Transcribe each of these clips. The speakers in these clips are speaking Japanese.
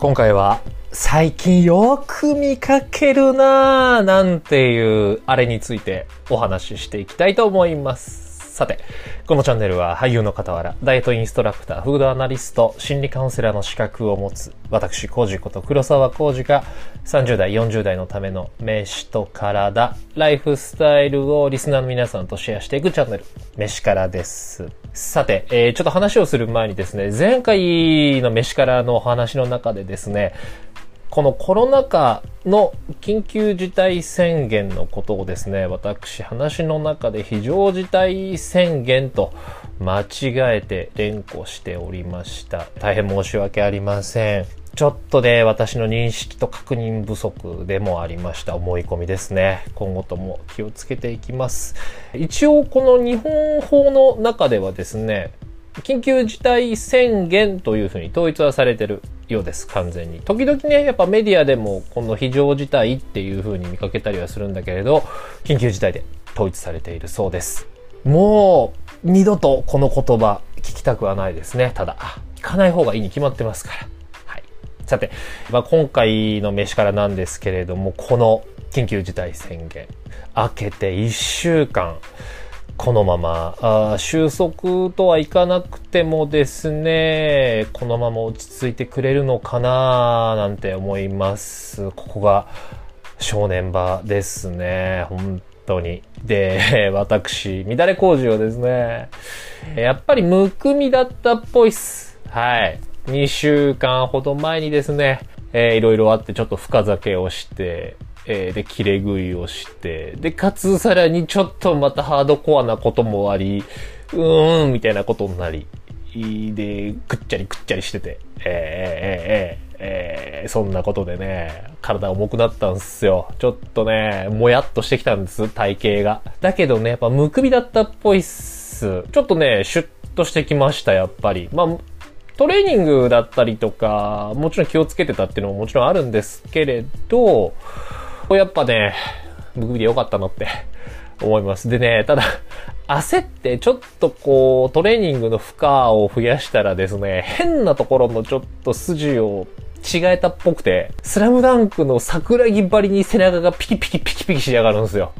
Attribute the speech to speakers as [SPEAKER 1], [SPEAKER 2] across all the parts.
[SPEAKER 1] 今回は最近よく見かけるなぁなんていうあれについてお話ししていきたいと思います。さて、このチャンネルは俳優の傍ら、ダイエットインストラクター、フードアナリスト、心理カウンセラーの資格を持つ、私、コージこと黒沢コージが30代、40代のための飯と体、ライフスタイルをリスナーの皆さんとシェアしていくチャンネル、飯からです。さて、えーちょっと話をする前にですね、前回の飯からのお話の中でですね、このコロナ禍の緊急事態宣言のことをですね、私話の中で非常事態宣言と間違えて連呼しておりました。大変申し訳ありません。ちょっとね、私の認識と確認不足でもありました。思い込みですね。今後とも気をつけていきます。一応この日本法の中ではですね、緊急事態宣言というふうに統一はされてるようです、完全に。時々ね、やっぱメディアでもこの非常事態っていうふうに見かけたりはするんだけれど、緊急事態で統一されているそうです。もう、二度とこの言葉聞きたくはないですね。ただ、聞かない方がいいに決まってますから。はい。さて、まあ、今回の飯からなんですけれども、この緊急事態宣言、明けて1週間、このままあ収束とはいかなくてもですね、このまま落ち着いてくれるのかななんて思います。ここが正念場ですね。本当に。で、私、乱れ工事をですね、やっぱりむくみだったっぽいっす。はい。2週間ほど前にですね、えーいろいろあってちょっと深酒をして、えーで、切れ食いをして、で、かつさらにちょっとまたハードコアなこともあり、うーん、みたいなことになり、で、ぐっちゃりぐっちゃりしてて、えーえーえーえーそんなことでね、体重くなったんすよ。ちょっとね、もやっとしてきたんです、体型が。だけどね、やっぱむくみだったっぽいっす。ちょっとね、シュッとしてきました、やっぱり。まあ、トレーニングだったりとか、もちろん気をつけてたっていうのももちろんあるんですけれど、こやっぱね、むくみでよかったなって 思います。でね、ただ、焦ってちょっとこう、トレーニングの負荷を増やしたらですね、変なところのちょっと筋を違えたっぽくて、スラムダンクの桜木張りに背中がピキピキピキピキしやがるんですよ。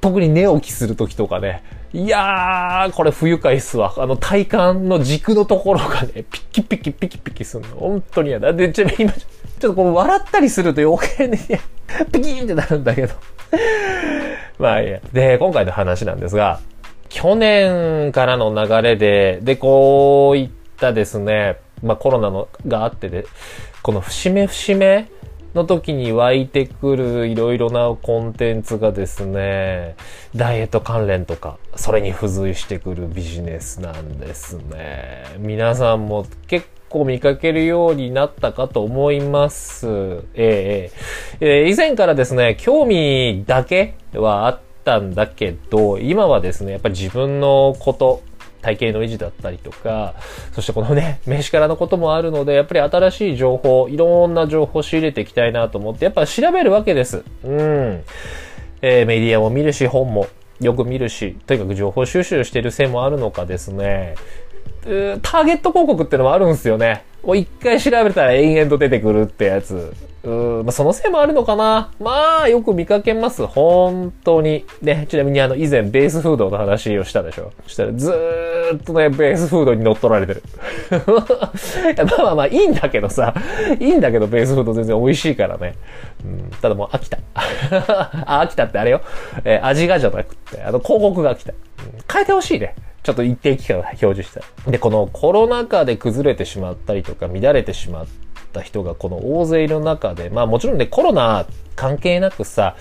[SPEAKER 1] 特に寝起きするときとかね。いやー、これ不愉快っすわ。あの体幹の軸のところがね、ピキピキピキピキするの。本当に嫌だ。で、ちなみに今、ちょっとこう笑ったりすると余計にね、ピキーンってなるんだけど。まあいいや。で、今回の話なんですが、去年からの流れで、で、こういったですね、まあコロナのがあってで、この節目節目の時に湧いてくるいろいろなコンテンツがですね、ダイエット関連とか、それに付随してくるビジネスなんですね。皆さんも結構見かけるようになったかと思います。えええー以前からですね、興味だけはあったんだけど、今はですね、やっぱり自分のこと、体型の維持だったりとか、そしてこのね、飯からのこともあるので、やっぱり新しい情報、いろんな情報を仕入れていきたいなと思って、やっぱ調べるわけです。うん。えーメディアも見るし、本もよく見るし、とにかく情報収集してるせいもあるのかですね、ターゲット広告ってのもあるんですよね。もう一回調べたら延々と出てくるってやつ。うーんまあ、そのせいもあるのかなまあ、よく見かけます。本当に。ね、ちなみにあの、以前ベースフードの話をしたでしょ。そしたらずーっとね、ベースフードに乗っ取られてる。まあまあまあ、いいんだけどさ、いいんだけど、ベースフード全然美味しいからね。うん、ただもう飽きた。あ、飽きたってあれよ。えー味がじゃなくって、あの、広告が飽きた。変えてほしいね。ちょっと一定期間表示した。で、このコロナ禍で崩れてしまったりとか乱れてしまった人がこの大勢いる中で、まあもちろんね、コロナ関係なくさ、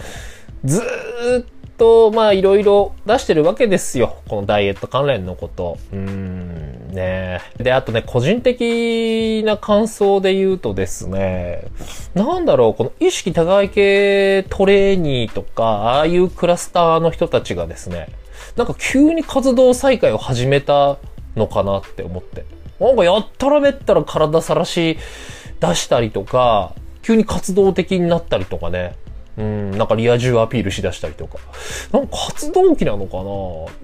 [SPEAKER 1] ずーっと、まあいろいろ出してるわけですよ。このダイエット関連のこと。うーん、ねで、あとね、個人的な感想で言うとですね、なんだろう、この意識高い系トレーニーとか、ああいうクラスターの人たちがですね、なんか急に活動再開を始めたのかなって思って。なんかやったらめったら体さらし出したりとか、急に活動的になったりとかね。うん、なんかリア充アピールしだしたりとか。なんか活動期なのか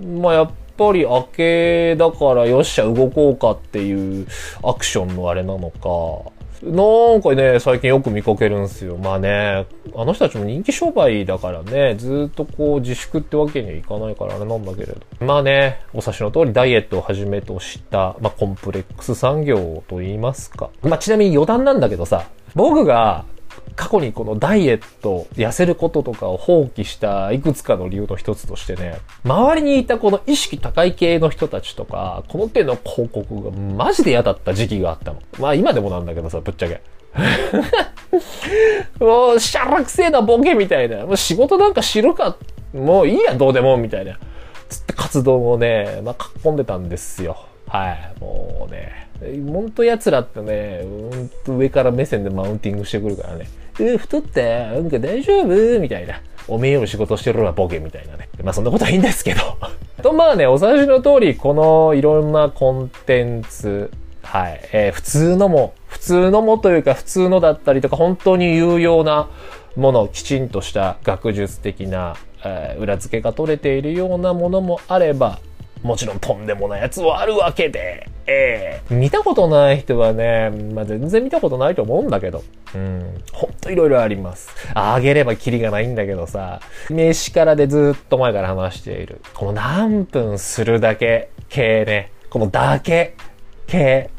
[SPEAKER 1] なまあやっぱり明けだからよっしゃ動こうかっていうアクションのあれなのか。なんかね、最近よく見かけるんですよ。まあね、あの人たちも人気商売だからね、ずっとこう自粛ってわけにはいかないからあれなんだけれど。まあね、お察しの通りダイエットをはじめとした、まあコンプレックス産業と言いますか。まあちなみに余談なんだけどさ、僕が過去にこのダイエット、痩せることとかを放棄したいくつかの理由の一つとしてね、周りにいたこの意識高い系の人たちとか、この手の広告がマジで嫌だった時期があったの。まあ今でもなんだけどさ、ぶっちゃけ。もう、しゃらくせえなボケみたいな。もう仕事なんか知るか。もういいや、どうでも、みたいな。つって活動をね、まあ、囲んでたんですよ。はい。もうね。ほんと奴らってね、うんと上から目線でマウンティングしてくるからね。え、太ったなんか大丈夫？みたいな。おめえより仕事してるわ、ボケみたいなね。まあそんなことはいいんですけど。と、まあね、お察しの通り、このいろんなコンテンツ、はい、えー、普通のも、普通のもというか普通のだったりとか、本当に有用なもの、きちんとした学術的な、えー、裏付けが取れているようなものもあれば、もちろんとんでもないやつはあるわけで、ええー、見たことない人はね、まあ、全然見たことないと思うんだけど、うん、ほんといろいろあります。あげればキリがないんだけどさ、名詞からでずっと前から話している、この何分するだけ系ね、このだけ系、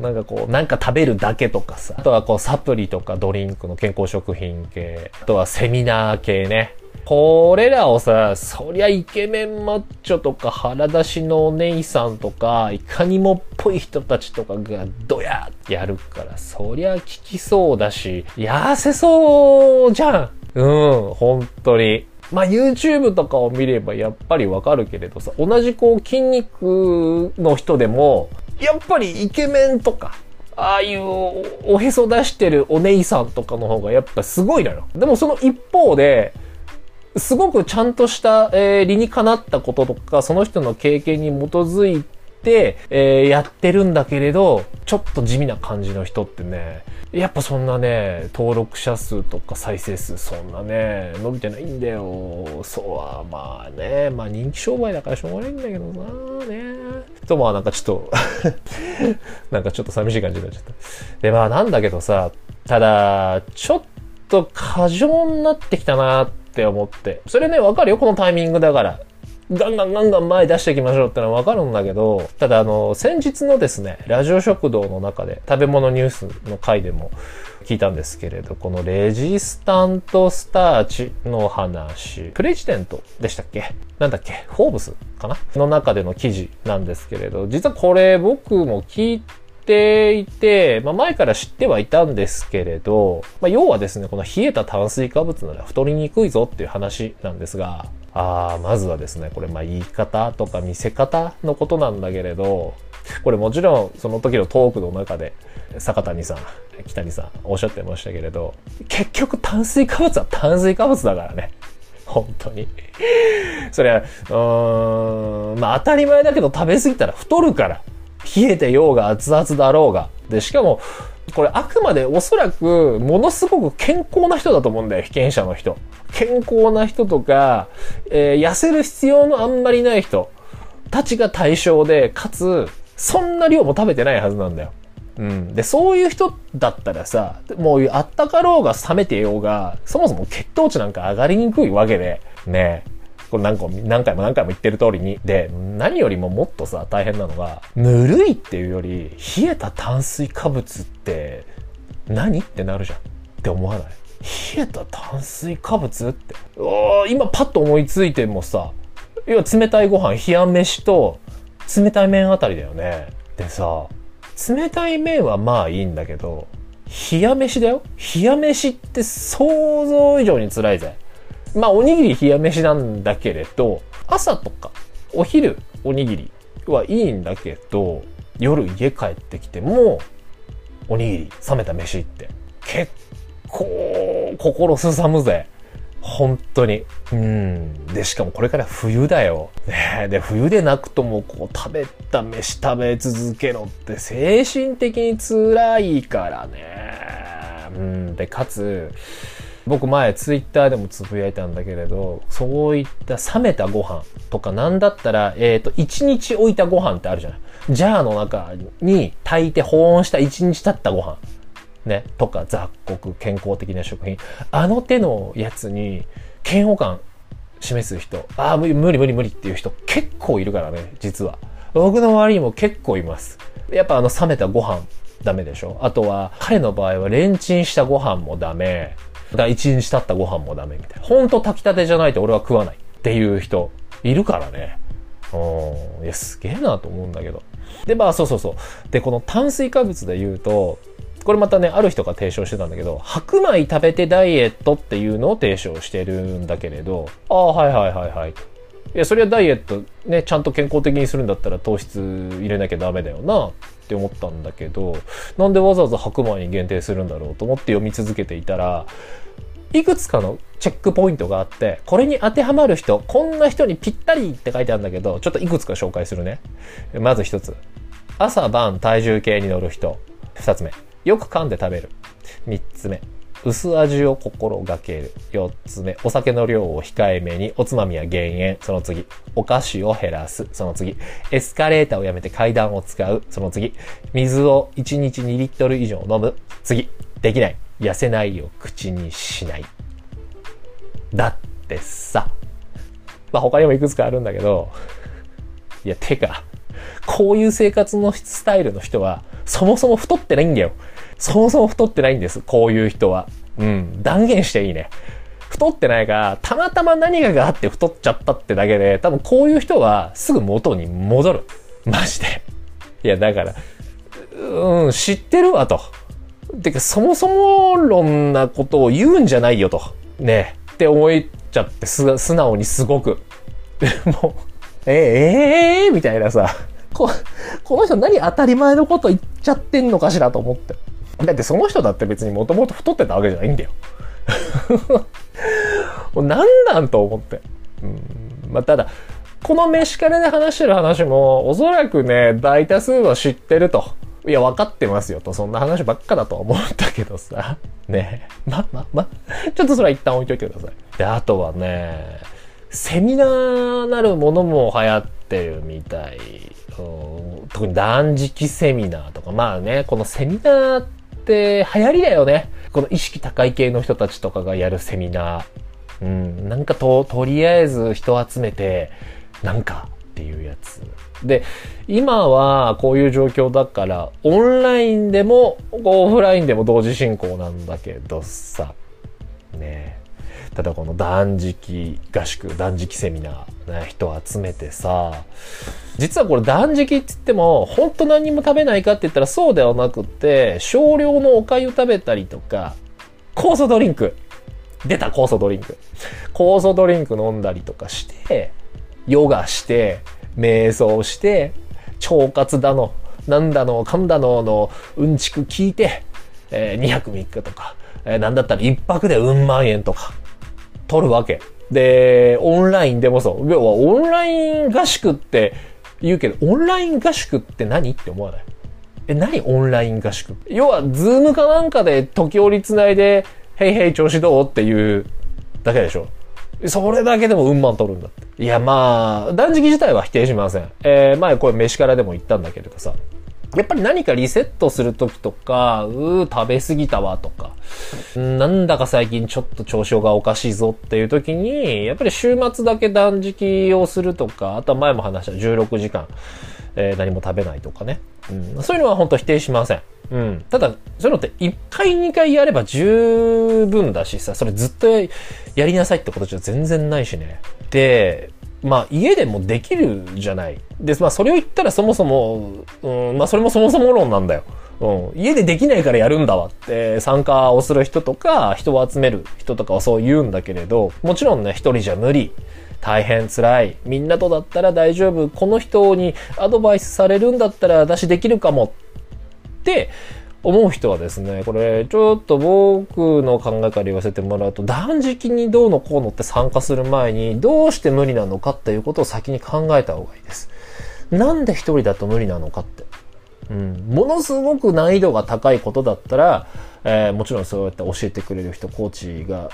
[SPEAKER 1] なんかこう、なんか食べるだけとかさ。あとはこう、サプリとかドリンクの健康食品系。あとはセミナー系ね。これらをさ、そりゃイケメンマッチョとか腹出しのお姉さんとか、いかにもっぽい人たちとかがドヤってやるから、そりゃ効きそうだし、痩せそうじゃんうん、本当に。まあ YouTube とかを見ればやっぱりわかるけれどさ、同じこう筋肉の人でも、やっぱりイケメンとか、ああいうおへそ出してるお姉さんとかの方がやっぱすごいのよ。でもその一方で、すごくちゃんとした、えー、理にかなったこととか、その人の経験に基づいて、えー、やってるんだけれど、ちょっと地味な感じの人ってね、やっぱそんなね、登録者数とか再生数そんなね、伸びてないんだよ。そうは、まあね、まあ人気商売だからしょうがないんだけどなね。とまあなんかちょっと なんかちょっと寂しい感じになっちゃった。でまあなんだけどさ、ただ、ちょっと過剰になってきたなってって思って。それね、わかるよ、このタイミングだから。ガンガンガンガン前出していきましょうってのはわかるんだけど、ただあの、先日のですね、ラジオ食堂の中で、食べ物ニュースの回でも聞いたんですけれど、このレジスタントスターチの話、プレジデントでしたっけ？なんだっけ？フォーブスかな？の中での記事なんですけれど、実はこれ僕も聞いていて、まあ、前から知ってはいたんですけれど、まあ、要はですね、この冷えた炭水化物なら太りにくいぞっていう話なんですが、あまずはですね、これまあ言い方とか見せ方のことなんだけれど、これもちろんその時のトークの中で坂谷さん、北谷さんおっしゃってましたけれど、結局炭水化物は炭水化物だからね。本当に。それは、うーん、まあ当たり前だけど食べ過ぎたら太るから。冷えてようが熱々だろうが。で、しかも、これあくまでおそらくものすごく健康な人だと思うんだよ、被験者の人。健康な人とか、えー、痩せる必要のあんまりない人たちが対象で、かつ、そんな量も食べてないはずなんだよ。うん。で、そういう人だったらさ、もうあったかろうが冷めてようが、そもそも血糖値なんか上がりにくいわけで、ね。これ何個何回も何回も言ってる通りに。で、何よりももっとさ、大変なのが、ぬるいっていうより、冷えた炭水化物って何ってなるじゃん。って思わない？冷えた炭水化物って。お今パッと思いついてもさ、要は冷たいご飯、冷や飯と冷たい麺あたりだよね。でさ、冷たい麺はまあいいんだけど、冷や飯だよ冷や飯って想像以上に辛いぜ。まあ、おにぎり冷や飯なんだけれど、朝とか、お昼おにぎりはいいんだけど、夜家帰ってきても、おにぎり、冷めた飯って、結構、心すさむぜ。本当に。うん。で、しかもこれから冬だよ。ねで、冬でなくとも、こう、食べた飯食べ続けろって、精神的に辛いからね。うん。で、かつ、僕前ツイッターでもつぶやいたんだけれど、そういった冷めたご飯とかなんだったら、えっ、ー、と、1日置いたご飯ってあるじゃない。ジャーの中に炊いて保温した1日経ったご飯。ね、とか雑穀、健康的な食品。あの手のやつに嫌悪感示す人、ああ、無理無理無理無理っていう人結構いるからね、実は。僕の周りにも結構います。やっぱあの冷めたご飯ダメでしょあとは、彼の場合はレンチンしたご飯もダメ。だ一日経ったご飯もダメみたいな。ほんと炊きたてじゃないと俺は食わないっていう人いるからね。うん。いや、すげえなと思うんだけど。で、まあそうそうそう。で、この炭水化物で言うと、これまたね、ある人が提唱してたんだけど、白米食べてダイエットっていうのを提唱してるんだけれど、ああ、はいはいはいはい。いや、それはダイエットね、ちゃんと健康的にするんだったら糖質入れなきゃダメだよなって思ったんだけど、なんでわざわざ白米に限定するんだろうと思って読み続けていたら、いくつかのチェックポイントがあって、これに当てはまる人、こんな人にぴったりって書いてあるんだけど、ちょっといくつか紹介するね。まず一つ。朝晩体重計に乗る人。二つ目。よく噛んで食べる。三つ目。薄味を心がける。四つ目。お酒の量を控えめに。おつまみは減塩。その次。お菓子を減らす。その次。エスカレーターをやめて階段を使う。その次。水を1日2リットル以上飲む。次。できない。痩せないを口にしない。だってさ。まあ、他にもいくつかあるんだけど、いや、てか、こういう生活のスタイルの人は、そもそも太ってないんだよ。そもそも太ってないんです。こういう人は。うん。断言していいね。太ってないか、たまたま何かがあって太っちゃったってだけで、多分こういう人はすぐ元に戻る。マジで。いや、だから、うん、知ってるわと。てか、そもそも論なことを言うんじゃないよと。ねって思っちゃってす、素直にすごく。もう、えー、えー、みたいなさ。こ、この人何当たり前のこと言っちゃってんのかしらと思って。だってその人だって別にもともと太ってたわけじゃないんだよ。もう何なんと思って。うん、まあ、ただ、この飯からで話してる話も、おそらくね、大多数は知ってると。いや、分かってますよと、そんな話ばっかだと思ったけどさ。ねま、ま、ま、ちょっとそれは一旦置いといてください。で、あとはね、セミナーなるものも流行ってるみたい。特に断食セミナーとか、まあね、このセミナーっって流行りだよね。この意識高い系の人たちとかがやるセミナー。うん、なんかと、とりあえず人集めて、なんかっていうやつ。で、今はこういう状況だから、オンラインでも、オフラインでも同時進行なんだけどさ、ねただこの断食合宿、断食セミナー、ね、人集めてさ、実はこれ断食って言っても、ほんと何も食べないかって言ったらそうではなくて、少量のお粥食べたりとか、酵素ドリンク。出た酵素ドリンク。酵素ドリンク飲んだりとかして、ヨガして、瞑想して、腸活だの、なんだの、かんだののうんちく聞いて、えー、2泊3日とか、えー、なんだったら1泊でうん万円とか、取るわけ。で、オンラインでもそう。要は、オンライン合宿って言うけど、オンライン合宿って何って思わない？え、何オンライン合宿？要は、ズームかなんかで時折つないで、へいへい調子どうっていうだけでしょ。それだけでもうんまん取るんだって。いや、まあ、断食自体は否定しません。えー、前これ飯からでも言ったんだけどさ。やっぱり何かリセットするときとか、うー、食べ過ぎたわとか、なんだか最近ちょっと調子がおかしいぞっていうときに、やっぱり週末だけ断食をするとか、あとは前も話した16時間、えー、何も食べないとかね。うん、そういうのは本当否定しません。うん。ただ、そういうのって1回2回やれば十分だしさ、それずっとやりなさいってことじゃ全然ないしね。で、まあ家でもできるじゃない。で、まあそれを言ったらそもそも、うん、まあそれもそもそも論なんだよ。うん、家でできないからやるんだわって参加をする人とか人を集める人とかはそう言うんだけれど、もちろんね、一人じゃ無理。大変辛い。みんなとだったら大丈夫。この人にアドバイスされるんだったら私できるかもって思う人はですね、これ、ちょっと僕の考えから言わせてもらうと、断食にどうのこうのって参加する前に、どうして無理なのかっていうことを先に考えた方がいいです。なんで一人だと無理なのかって。うん。ものすごく難易度が高いことだったら、えー、もちろんそうやって教えてくれる人、コーチが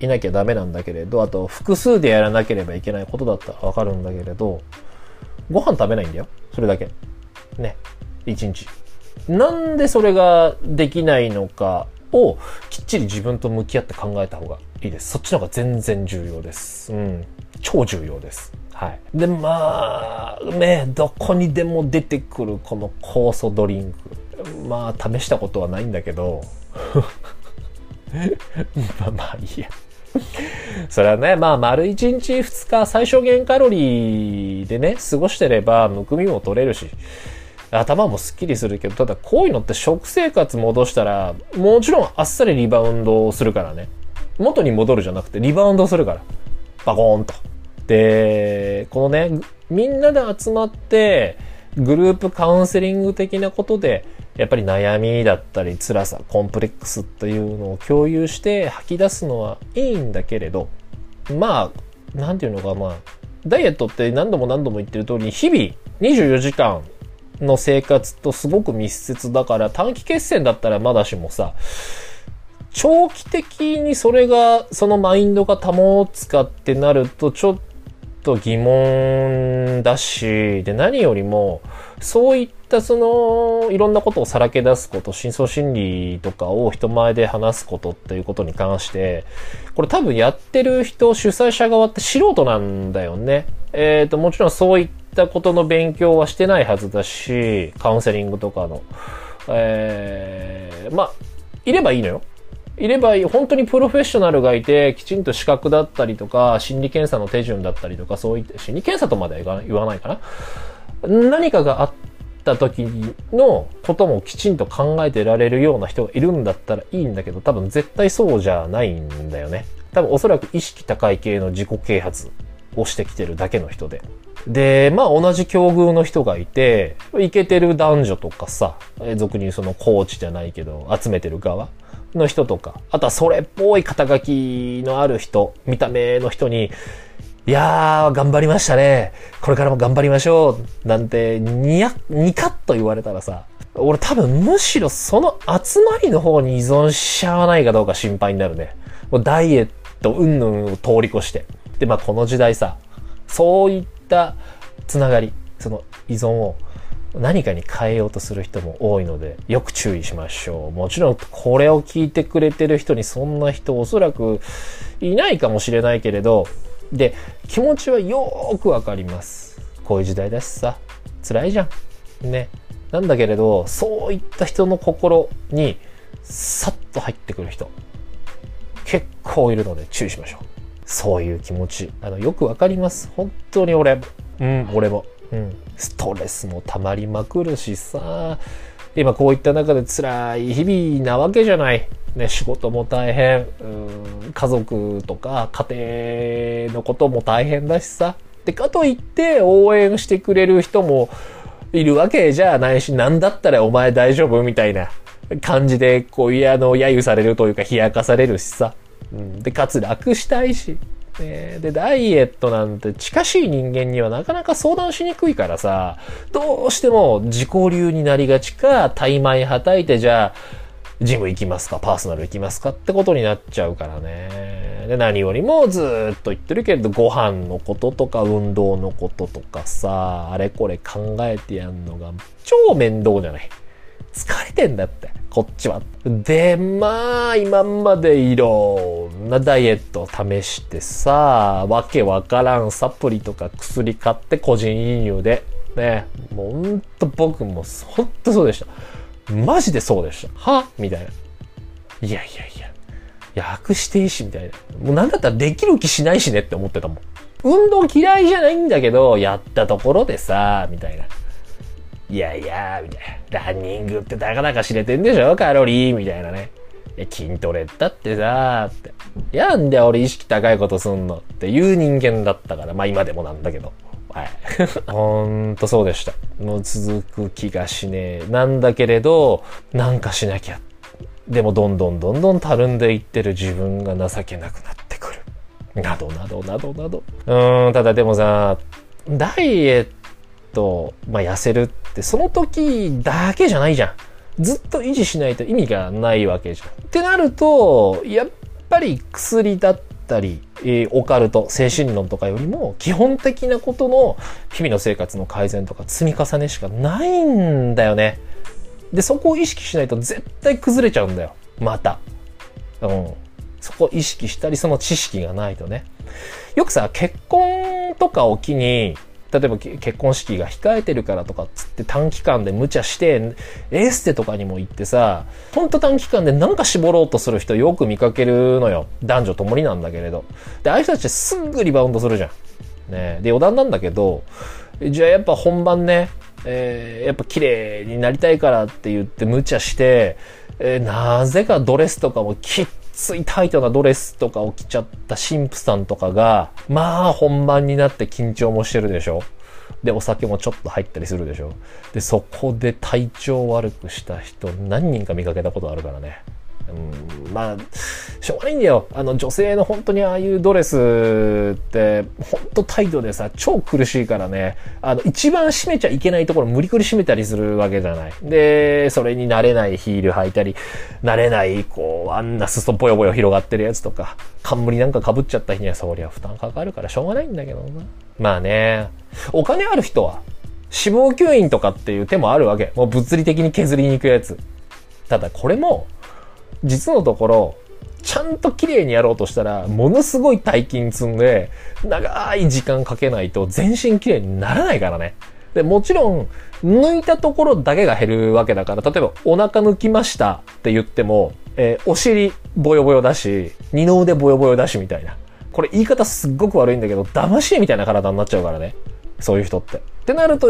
[SPEAKER 1] いなきゃダメなんだけれど、あと複数でやらなければいけないことだったらわかるんだけれど、ご飯食べないんだよ。それだけ。ね。一日。なんでそれができないのかをきっちり自分と向き合って考えた方がいいです。そっちの方が全然重要です。うん。超重要です。はい。で、まあ、ね、どこにでも出てくるこの酵素ドリンク。まあ、試したことはないんだけど、まあまあいいや。それはね、まあ、丸1日2日最小限カロリーでね、過ごしてれば、むくみも取れるし、頭もすっきりするけど、ただこういうのって食生活戻したら、もちろんあっさりリバウンドするからね。元に戻るじゃなくてリバウンドするから。バコーンと。で、このね、みんなで集まって、グループカウンセリング的なことで、やっぱり悩みだったり辛さ、コンプレックスというのを共有して吐き出すのはいいんだけれど、まあ、なんていうのか、まあ、ダイエットって何度も何度も言ってる通り、日々24時間の生活とすごく密接だから、短期決戦だったらまだしもさ、長期的にそれが、そのマインドが保つかってなると、ちょっと疑問だし、で、何よりも、そういったその、いろんなことをさらけ出すこと、深層心理とかを人前で話すことっていうことに関して、これ多分やってる人、主催者側って素人なんだよね。えっ、ー、と、もちろんそういったことの勉強はしてないはずだし、カウンセリングとかの。えー、まあ、いればいいのよ。いればいい本当にプロフェッショナルがいて、きちんと資格だったりとか、心理検査の手順だったりとか、そういった、心理検査とまでは言わないかな。何かがあった時のこともきちんと考えてられるような人がいるんだったらいいんだけど、多分絶対そうじゃないんだよね。多分おそらく意識高い系の自己啓発をしてきてるだけの人で。で、まあ同じ境遇の人がいて、イケてる男女とかさ、俗にそのコーチじゃないけど、集めてる側。の人とか、あとはそれっぽい肩書きのある人、見た目の人に、いやー、頑張りましたね。これからも頑張りましょう。なんて、にや、にかっと言われたらさ、俺多分むしろその集まりの方に依存しちゃわないかどうか心配になるね。もうダイエット、うんぬんを通り越して。で、まあこの時代さ、そういったつながり、その依存を何かに変えようとする人も多いので、よく注意しましょう。もちろん、これを聞いてくれてる人にそんな人おそらくいないかもしれないけれど、で、気持ちはよーくわかります。こういう時代だしさ、辛いじゃん。ね。なんだけれど、そういった人の心に、さっと入ってくる人、結構いるので注意しましょう。そういう気持ち、あの、よくわかります。本当に俺、うん、俺も。うん、ストレスも溜まりまくるしさ、今こういった中で辛い日々なわけじゃない。ね、仕事も大変、うん、家族とか家庭のことも大変だしさ。で、かといって応援してくれる人もいるわけじゃないし、なんだったらお前大丈夫みたいな感じで、こう、いや、あの、揶揄されるというか、冷やかされるしさ。うん、で、かつ楽したいし。ね、で、ダイエットなんて近しい人間にはなかなか相談しにくいからさ、どうしても自己流になりがちか、怠米はたいてじゃあ、ジム行きますか、パーソナル行きますかってことになっちゃうからね。で、何よりもずっと言ってるけれど、ご飯のこととか運動のこととかさ、あれこれ考えてやんのが超面倒じゃない。疲れてんだって。こっちは。で、まあ、今までいろんなダイエットを試してさ、わけわからんサプリとか薬買って個人輸入で。ね、もうほんと僕もほんとそうでした。マジでそうでした。はみたいな。いやいやいや。薬していいし、みたいな。もうなんだったらできる気しないしねって思ってたもん。運動嫌いじゃないんだけど、やったところでさ、みたいな。いやいや、みたいな。ランニングってたかだか知れてんでしょ？カロリーみたいなね。いや、筋トレだってさ、って。いや、んで俺意識高いことすんの？っていう人間だったから。まあ今でもなんだけど。はい。ほんとそうでした。もう続く気がしねえ。なんだけれど、なんかしなきゃ。でもどんどんどんどんたるんでいってる自分が情けなくなってくる。などなどなどなど。うーん、ただでもさ、ダイエット、まあ、痩せるってその時だけじゃないじゃん。ずっと維持しないと意味がないわけじゃん。ってなると、やっぱり薬だったり、えー、オカルト、精神論とかよりも基本的なことの日々の生活の改善とか積み重ねしかないんだよね。で、そこを意識しないと絶対崩れちゃうんだよ。また。うん。そこを意識したり、その知識がないとね。よくさ、結婚とかを機に、例えば結婚式が控えてるからとかっつって短期間で無茶して、エステとかにも行ってさ、ほんと短期間でなんか絞ろうとする人よく見かけるのよ。男女ともになんだけれど。で、ああいう人たちすぐリバウンドするじゃん。ねで、余談なんだけど、じゃあやっぱ本番ね、えー、やっぱ綺麗になりたいからって言って無茶して、えー、なぜかドレスとかもきっついタイトなドレスとかを着ちゃった神父さんとかが、まあ本番になって緊張もしてるでしょ。で、お酒もちょっと入ったりするでしょ。で、そこで体調悪くした人何人か見かけたことあるからね。うん、まあ、しょうがないんだよ。あの、女性の本当にああいうドレスって、本当タイトでさ、超苦しいからね、あの、一番締めちゃいけないところ無理くり締めたりするわけじゃない。で、それに慣れないヒール履いたり、慣れない、こう、あんな裾ぼよぼよ広がってるやつとか、冠なんか被っちゃった日にはそりゃ負担かかるからしょうがないんだけどな。まあね、お金ある人は、死亡吸引とかっていう手もあるわけ。もう物理的に削りに行くやつ。ただこれも、実のところ、ちゃんと綺麗にやろうとしたら、ものすごい大金積んで、長い時間かけないと全身綺麗にならないからね。で、もちろん、抜いたところだけが減るわけだから、例えばお腹抜きましたって言っても、えー、お尻ボヨボヨだし、二の腕ボヨボヨだしみたいな。これ言い方すっごく悪いんだけど、騙し絵みたいな体になっちゃうからね。そういう人って。ってなると、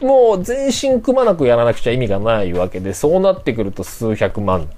[SPEAKER 1] もう全身くまなくやらなくちゃ意味がないわけで、そうなってくると数百万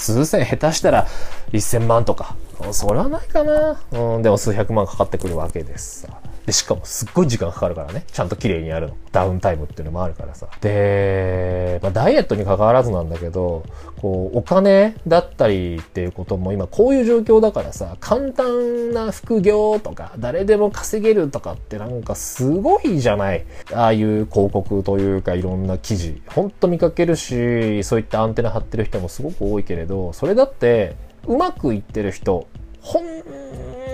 [SPEAKER 1] 数千下手したら1000万とか。それはないかな。うん、でも数百万かかってくるわけです。で、しかもすっごい時間かかるからね。ちゃんと綺麗にやるの。ダウンタイムっていうのもあるからさ。で、まあ、ダイエットに関わらずなんだけど、こう、お金だったりっていうことも今こういう状況だからさ、簡単な副業とか、誰でも稼げるとかってなんかすごいじゃない。ああいう広告というかいろんな記事。ほんと見かけるし、そういったアンテナ張ってる人もすごく多いけれど、それだって、うまくいってる人、ほん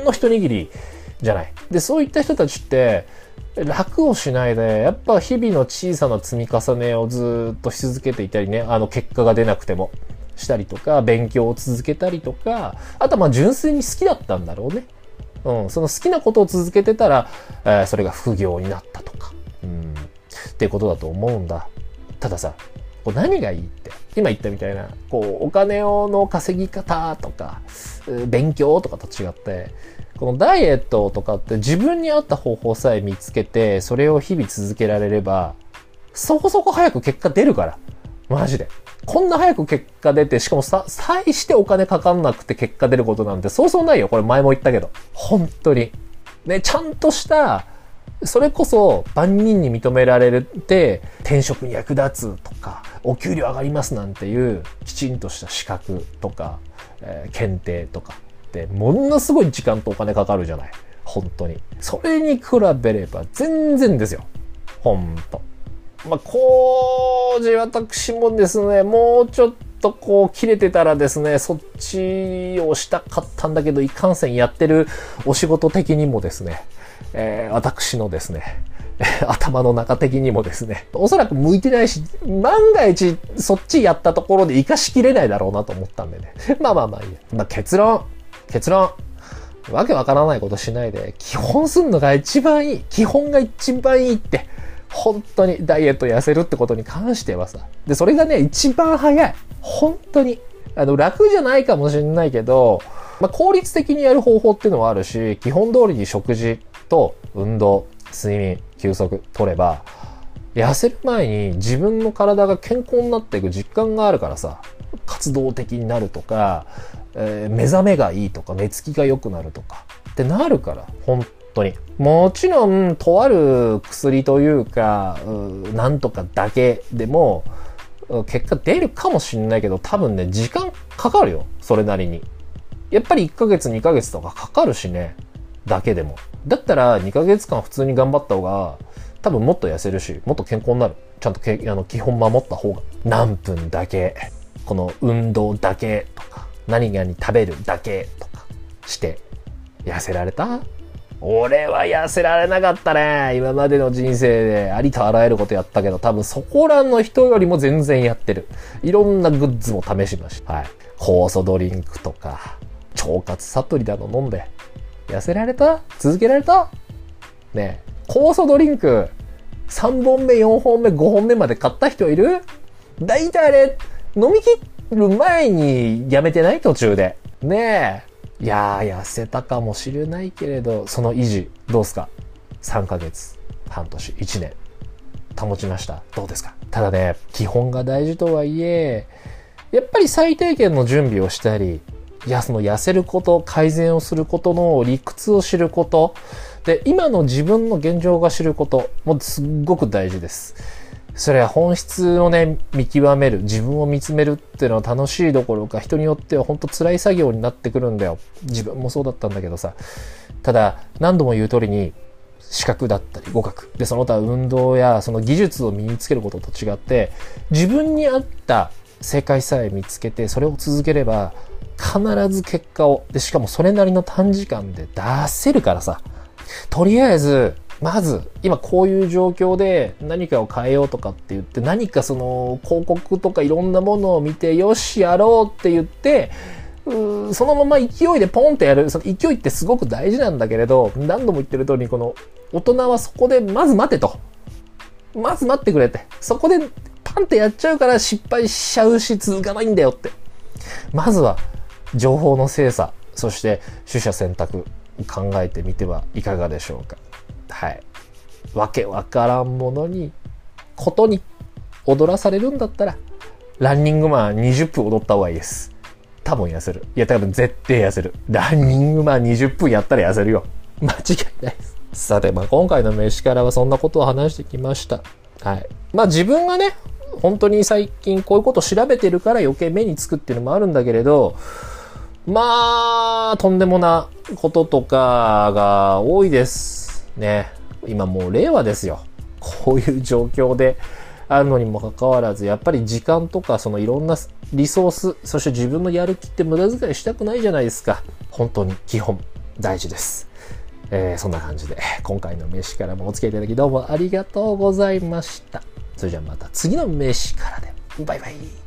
[SPEAKER 1] の一握りじゃない。で、そういった人たちって、楽をしないで、やっぱ日々の小さな積み重ねをずっとし続けていたりね、あの結果が出なくてもしたりとか、勉強を続けたりとか、あとはまあ純粋に好きだったんだろうね。うん、その好きなことを続けてたら、えー、それが副業になったとか、うん、っていうことだと思うんだ。たださ、こう何がいいって、今言ったみたいな、こう、お金をの稼ぎ方とか、勉強とかと違って、このダイエットとかって自分に合った方法さえ見つけて、それを日々続けられれば、そこそこ早く結果出るから。マジで。こんな早く結果出て、しかもさ、際してお金かかんなくて結果出ることなんてそうそうないよ。これ前も言ったけど。本当に。ね、ちゃんとした、それこそ万人に認められて転職に役立つとか、お給料上がりますなんていうきちんとした資格とか、えー、検定とか、ってものすごい時間とお金かかるじゃない。本当に。それに比べれば全然ですよ。ほんと。まあ、工事私もですね、もうちょっとこう切れてたらですね、そっちをしたかったんだけど、いかんせんやってるお仕事的にもですね、えー、私のですね、頭の中的にもですね、おそらく向いてないし、万が一そっちやったところで活かしきれないだろうなと思ったんでね。まあまあまあいいや。まあ結論。結論。わけわからないことしないで、基本すんのが一番いい。基本が一番いいって。本当にダイエット痩せるってことに関してはさ。で、それがね、一番早い。本当に。あの、楽じゃないかもしれないけど、まあ、効率的にやる方法っていうのはあるし、基本通りに食事と運動、睡眠、休息取れば、痩せる前に自分の体が健康になっていく実感があるからさ、活動的になるとか、えー、目覚めがいいとか、目つきが良くなるとか、ってなるから、本当に。もちろん、とある薬というか、うなんとかだけでも、結果出るかもしんないけど、多分ね、時間かかるよ。それなりに。やっぱり1ヶ月2ヶ月とかかかるしね。だけでも。だったら2ヶ月間普通に頑張った方が、多分もっと痩せるし、もっと健康になる。ちゃんとけあの基本守った方が。何分だけ、この運動だけとか、何々食べるだけとかして痩せられた？俺は痩せられなかったね。今までの人生でありとあらゆることやったけど、多分そこらの人よりも全然やってる。いろんなグッズも試しました。はい。酵素ドリンクとか、腸活サプリだの飲んで、痩せられた？続けられた？ねえ酵素ドリンク、3本目、4本目、5本目まで買った人いる？大体あれ、飲み切る前にやめてない途中で。ねえ。いやー、痩せたかもしれないけれど、その維持、どうすか ?3 ヶ月、半年、1年、保ちました。どうですか？ただね、基本が大事とはいえ、やっぱり最低限の準備をしたり、いや、その痩せること、改善をすることの理屈を知ること、で、今の自分の現状が知ることもうすっごく大事です。それは本質をね、見極める、自分を見つめるっていうのは楽しいどころか、人によっては本当辛い作業になってくるんだよ。自分もそうだったんだけどさ。ただ、何度も言う通りに、視覚だったり語学。で、その他運動やその技術を身につけることと違って、自分に合った正解さえ見つけて、それを続ければ、必ず結果を、で、しかもそれなりの短時間で出せるからさ。とりあえず、まず、今こういう状況で何かを変えようとかって言って、何かその広告とかいろんなものを見て、よし、やろうって言って、そのまま勢いでポンってやる。その勢いってすごく大事なんだけれど、何度も言ってる通り、この大人はそこでまず待てと。まず待ってくれって。そこでパンってやっちゃうから失敗しちゃうし続かないんだよって。まずは情報の精査、そして取捨選択考えてみてはいかがでしょうか。はい。わけわからんものに、ことに踊らされるんだったら、ランニングマン20分踊った方がいいです。多分痩せる。いや、多分絶対痩せる。ランニングマン20分やったら痩せるよ。間違いないです。さて、まあ今回の飯からはそんなことを話してきました。はい。まあ自分がね、本当に最近こういうこと調べてるから余計目につくっていうのもあるんだけれど、まあ、とんでもなこととかが多いです。ね。今もう令和ですよ。こういう状況であるのにもかかわらず、やっぱり時間とかそのいろんなリソース、そして自分のやる気って無駄遣いしたくないじゃないですか。本当に基本大事です。えー、そんな感じで、今回の飯からもお付き合いいただきどうもありがとうございました。それじゃあまた次の飯からで。バイバイ。